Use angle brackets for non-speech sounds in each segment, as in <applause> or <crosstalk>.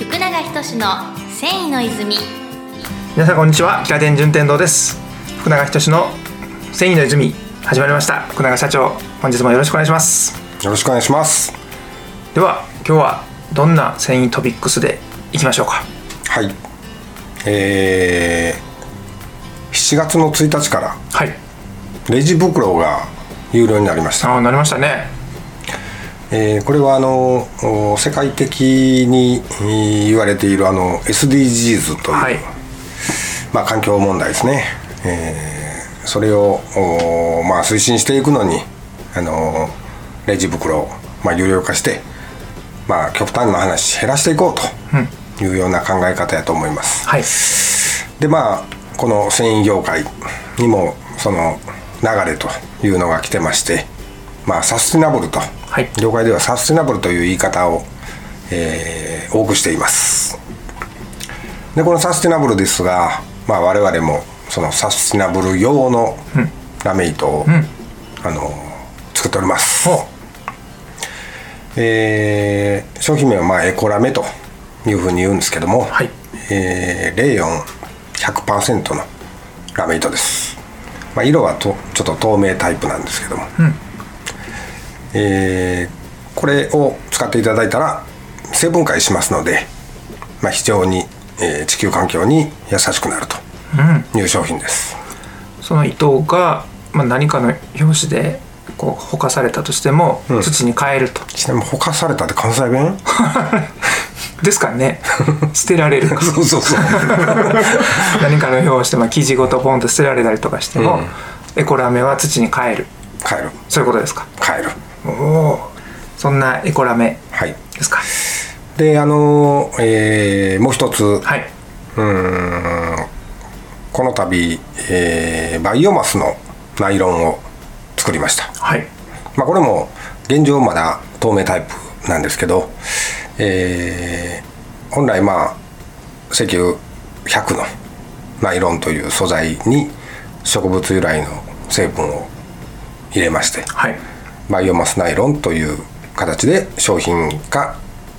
福永仁の繊維の泉。皆さんこんにちは。北店順天堂です。福永仁の繊維の泉。始まりました。福永社長本日もよろしくお願いします。よろしくお願いします。では今日はどんな繊維トピックスでいきましょうか？はい。えー、7月の1日からはい。レジ袋が有料になりました、ああなりましたねえーこれはあのお世界的にえー言われているあの SDGs という、はい。まあ、環境問題ですね、えーそれをおまあ、推進していくのにあのレジ袋を、まあ、有料化して、まあ、極端な話減らしていこうというような考え方やと思います、はい。でまあこの繊維業界にもその流れというのが来てましてまあサステナブルと、はい。業界ではサステナブルという言い方を、えー多くしています。でこのサステナブルですが、まあ、我々もそのサステナブル用のラメ糸を、あの作っております、ほえー商品名はまあエコラメというふうに言うんですけども、はい。えー、レーヨン100%のラメ糸です、まあ、色はとちょっと透明タイプなんですけども、えーこれを使っていただいたら成分解しますので、まあ、非常に、えー地球環境に優しくなるという商品です、うその糸が、まあ、何かの表紙でこうほかされたとしても、土に変えると。ちなみにほかされたって関西弁？<laughs> ですかね。捨てられる <laughs> そうそうそう。<laughs> 何かの表紙で、まあ、生地ごとポンと捨てられたりとかしても、エコラメは土に変える。帰る。そういうことですか。帰るおおそんなエコラメはい。ですか。であのえーもう一つ、はい。この度、えーバイオマスのナイロンを作りました、はい。まあ、これも現状まだ透明タイプなんですけど、えー本来まあ石油100のナイロンという素材に植物由来の成分を入れましてはいバイオマスナイロンという形で商品化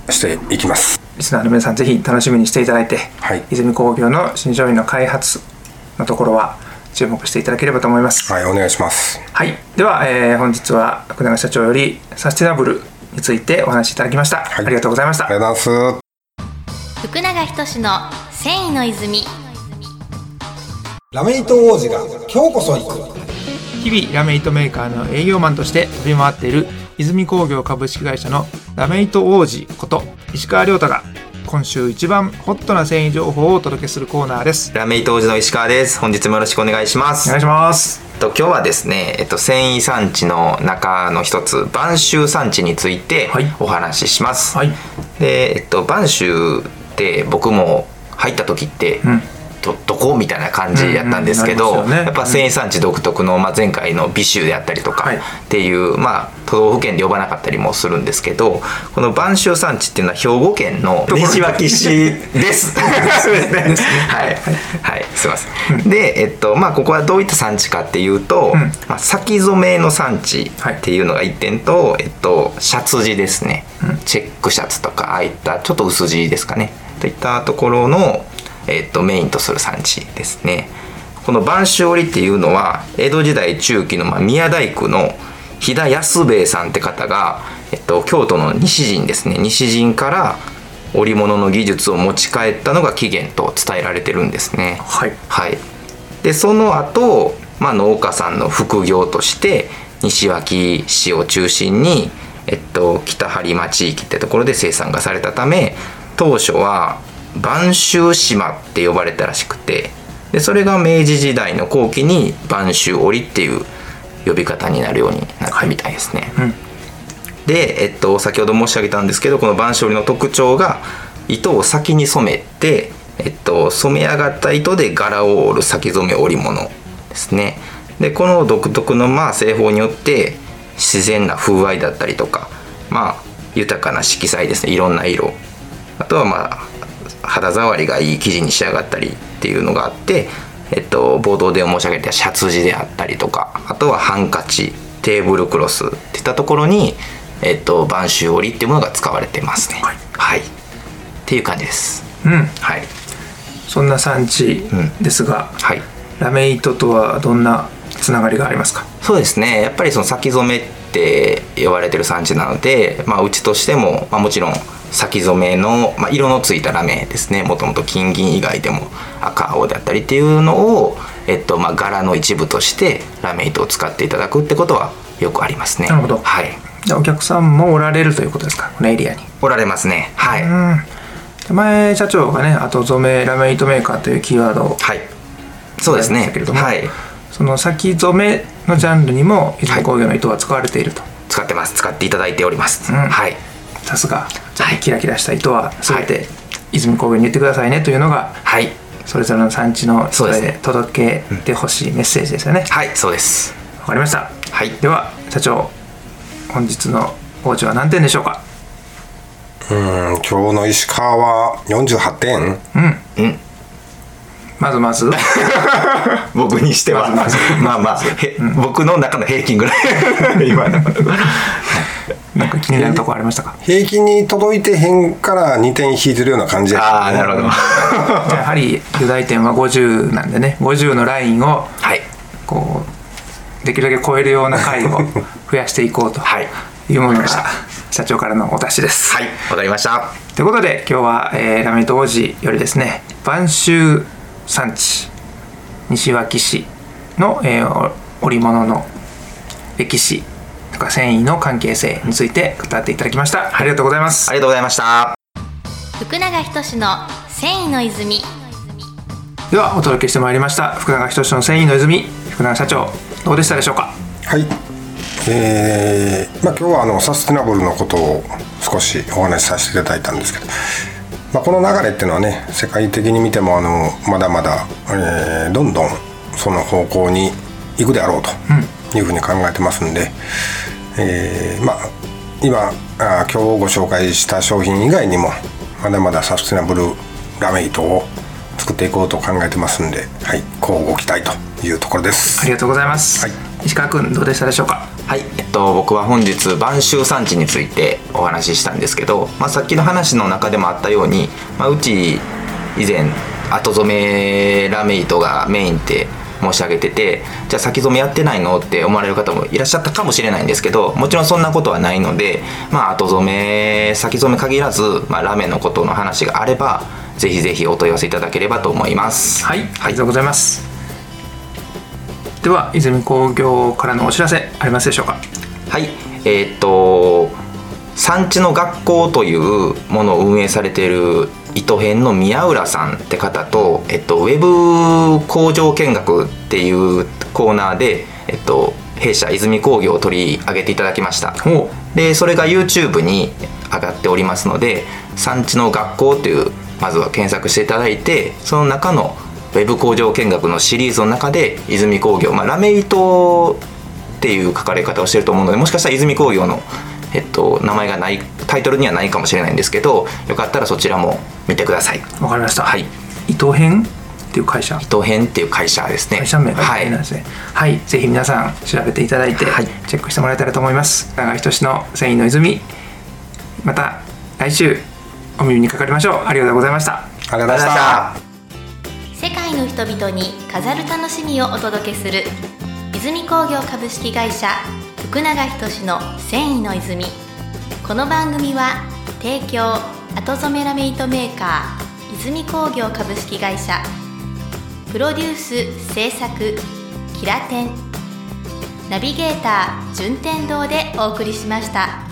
していきます。リスナーの皆さんぜひ楽しみにしていただいて、はい。泉工業の新商品の開発のところは注目していただければと思います。はいお願いします。はい、では、えー本日は福永社長よりサステナブルについてお話しいただきました、はい。ありがとうございました。ありがとうございます。福永仁の繊維の泉ラメイト王子が今日こそ行く日々ラメイトメーカーの営業マンとして飛び回っている泉工業株式会社のラメイト王子こと石川亮太が今週一番ホットな繊維情報をお届けするコーナーですラメイト王子の石川です。本日もよろしくお願いします。お願いしますと今日はですね、えっと繊維産地の中の一つ播州産地についてはいお話しします。はいで、えっと播州って僕も入った時って。んどどこみたいな感じやったんですけど、うんうんね。やっぱ繊維産地独特の、まあ、前回の美州であったりとかはい。っていう、まあ、都道府県で呼ばなかったりもするんですけどこの播州産地っていうのは兵庫県の西脇市です。<laughs> そうですね。はい、はい、すいません。で、えっと、まあ、ここはどういった産地かっていうと、ん。まあ、先染めの産地っていうのが一点と、えっと、シャツ地ですね。チェックシャツとか、ああいったちょっと薄地ですかね。といったところの、えっと、メインとする産地ですね。この播州織っていうのは江戸時代中期の、まあ、宮大工の飛田安兵衛さんって方が、えっと、京都の西陣ですね西陣から織物の技術を持ち帰ったのが起源と伝えられてるんですね。はいはい、でその後、まあ農家さんの副業として西脇市を中心に、えっと、北播磨地域ってところで生産がされたため当初は播州島って呼ばれたらしくてでそれが明治時代の後期に播州織っていう呼び方になるようになったみたいですね。で、えっと、先ほど申し上げたんですけどこの播州織の特徴が糸を先に染めて、えっと、染め上がった糸で柄を織る先染め織物ですね。でこの独特のまあ製法によって自然な風合いだったりとかまあ豊かな色彩ですね。いろんな色。あとはまあ肌触りがいい生地に仕上がったりっていうのがあって、えっと、冒頭で申し上げたシャツ地であったりとかあとはハンカチテーブルクロスっていったところに、えっと、播州織っていうものが使われてますね。はい。はい、っていう感じです。うん。はい。そんな産地ですが、はい。ラメ糸とはどんなつながりがありますか？そうですね。やっぱりその先染めって呼ばれてる産地なので、まあ、うちとしても、まあ、もちろん先染めの、まあ、色のついたラメですね。もともと金銀以外でも赤青であったりっていうのを、えっとまあ、柄の一部としてラメ糸を使っていただくってことはよくありますね。なるほど。はい。じゃあお客さんもおられるということですか？このエリアに。おられますね。はい、前社長がね後染めラメ糸メーカーというキーワードをはい。そうですね。はいその先染めのジャンルにも泉工業の糸は使われていると、使ってます。使っていただいております、うん。はい。さすが。じゃあはい。キラキラした糸は全て泉工業に言ってくださいねというのがはい。それぞれの産地の人で届けてほしいメッセージですよね。はいそうです。わかりました。はい。では社長本日の王子は何点でしょうか？うん今日の石川は48点。うんまずまず <laughs> 僕にしては。まずまあまあ、へ僕の中の平均ぐらい。<laughs> 今の。なんか気になるところありましたか？平均に届いてへんから2点引いてるような感じや。ああなるほど。は <laughs> やはり巨大点は50なんでね。50のラインをい。こうできるだけ超えるような回を増やしていこうとはい。いうものが社長からのお達しです。はい。わかりました。ということで今日は、えーラメイト王子よりですね播州産地西脇市の、えーお織物の歴史とか繊維の関係性について語っていただきました、ありがとうございます。ありがとうございました。福永仁の繊維の泉。ではお届けしてまいりました。福永仁の繊維の泉。福永社長どうでしたでしょうか？はい。えーまあ、今日はあのサステナブルのことを少しお話しさせていただいたんですけど、まあ、この流れっていうのはね世界的に見てもあのまだまだ、えーどんどんその方向に行くであろうというふうに考えてますんで、えーまあ今あ今日ご紹介した商品以外にもまだまだサステナブルラメイトを作っていこうと考えてますんで、はい、こうご期待というところです。ありがとうございます、はい。石川君どうでしたでしょうか？はい、えっと、僕は本日播州産地についてお話ししたんですけど、まあ、さっきの話の中でもあったように、まあ、うち以前後染めラメ糸がメインって申し上げててじゃあ先染めやってないの？って思われる方もいらっしゃったかもしれないんですけどもちろんそんなことはないので、まあ、後染め先染め限らず、まあ、ラメのことの話があればぜひぜひお問い合わせいただければと思います。はい、ありがとうございます。では泉工業からのお知らせ。ありますでしょうか？はい、えーっと産地の学校というものを運営されている糸編の宮浦さんって方と、えっと、ウェブ工場見学っていうコーナーで、えっと、弊社泉工業を取り上げていただきました。でそれが YouTube に上がっておりますので産地の学校というまずは検索していただいてその中のウェブ工場見学のシリーズの中で泉工業、まあ、ラメ糸っていう書かれ方をしてると思うのでもしかしたら泉工業の、えっと、名前がないタイトルにはないかもしれないんですけどよかったらそちらも見てください。わかりました。はい。伊藤編っていう会社。糸編っていう会社ですね。会社名がはい伊藤編なんですね。はい、ぜひ皆さん調べていただいて、はい。チェックしてもらえたらと思います。長井仁の繊維の泉。また来週お耳にかかりましょう。ありがとうございました。ありがとうございました。世界の人々に飾る楽しみをお届けする泉工業株式会社福永仁の繊維の泉。この番組は提供後染めラメイトメーカー泉工業株式会社。プロデュース制作キラテン。ナビゲーター順天堂でお送りしました。